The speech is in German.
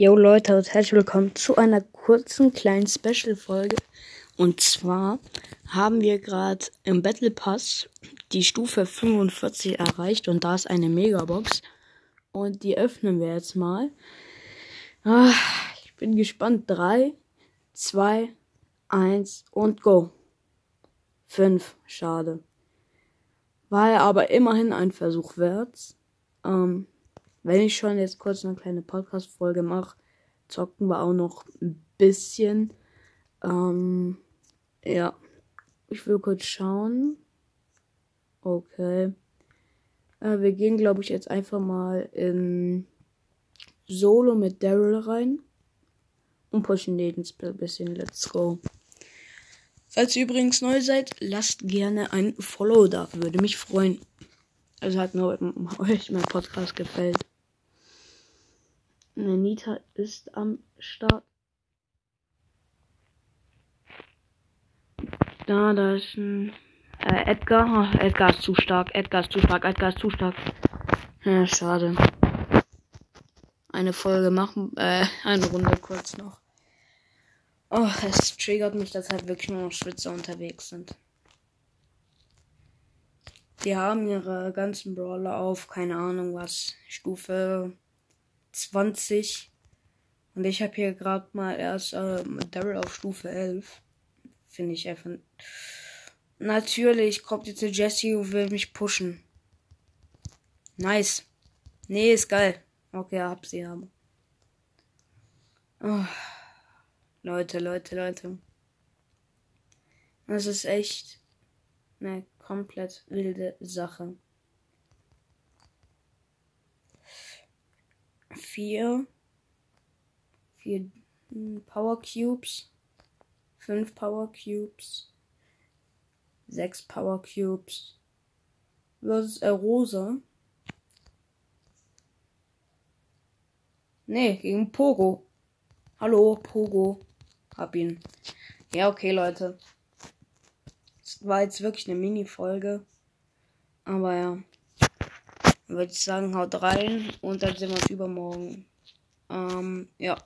Yo Leute und herzlich willkommen zu einer kurzen kleinen Special-Folge. Und zwar haben wir gerade im Battle Pass die Stufe 45 erreicht und da ist eine Megabox. Und die öffnen wir jetzt mal. Ah, ich bin gespannt. 3, 2, 1 und go. 5, schade. War ja aber immerhin ein Versuch wert. Ähm, wenn ich schon jetzt kurz eine kleine Podcast-Folge mache, zocken wir auch noch ein bisschen. Ähm, ja. Ich will kurz schauen. Okay. Äh, wir gehen, glaube ich, jetzt einfach mal in Solo mit Daryl rein. Und pushen jeden ein bisschen. Let's go. Falls ihr übrigens neu seid, lasst gerne ein Follow da. Würde mich freuen. Also hat nur euch mein Podcast gefällt. Nita ist am Start. Da, da ist ein äh, Edgar. Oh, Edgar ist zu stark. Edgar ist zu stark. Edgar ist zu stark. Ja, schade. Eine Folge machen, äh, eine Runde kurz noch. Oh, es triggert mich, dass halt wirklich nur noch Schwitzer unterwegs sind. Die haben ihre ganzen Brawler auf, keine Ahnung was, Stufe 20. Und ich habe hier gerade mal erst äh, Daryl auf Stufe 11. Finde ich einfach. Natürlich kommt jetzt der Jesse und will mich pushen. Nice. Nee, ist geil. Okay, hab sie haben. Oh. Leute, Leute, Leute. Das ist echt eine komplett wilde Sache. Vier, vier Power Cubes, fünf Power Cubes, sechs Power Cubes versus äh, Rosa. Nee, gegen Pogo. Hallo, Pogo. Hab ihn. Ja, okay, Leute. Das war jetzt wirklich eine Mini-Folge. Aber ja würde ich sagen, haut rein und dann sehen wir uns übermorgen. Ähm, ja.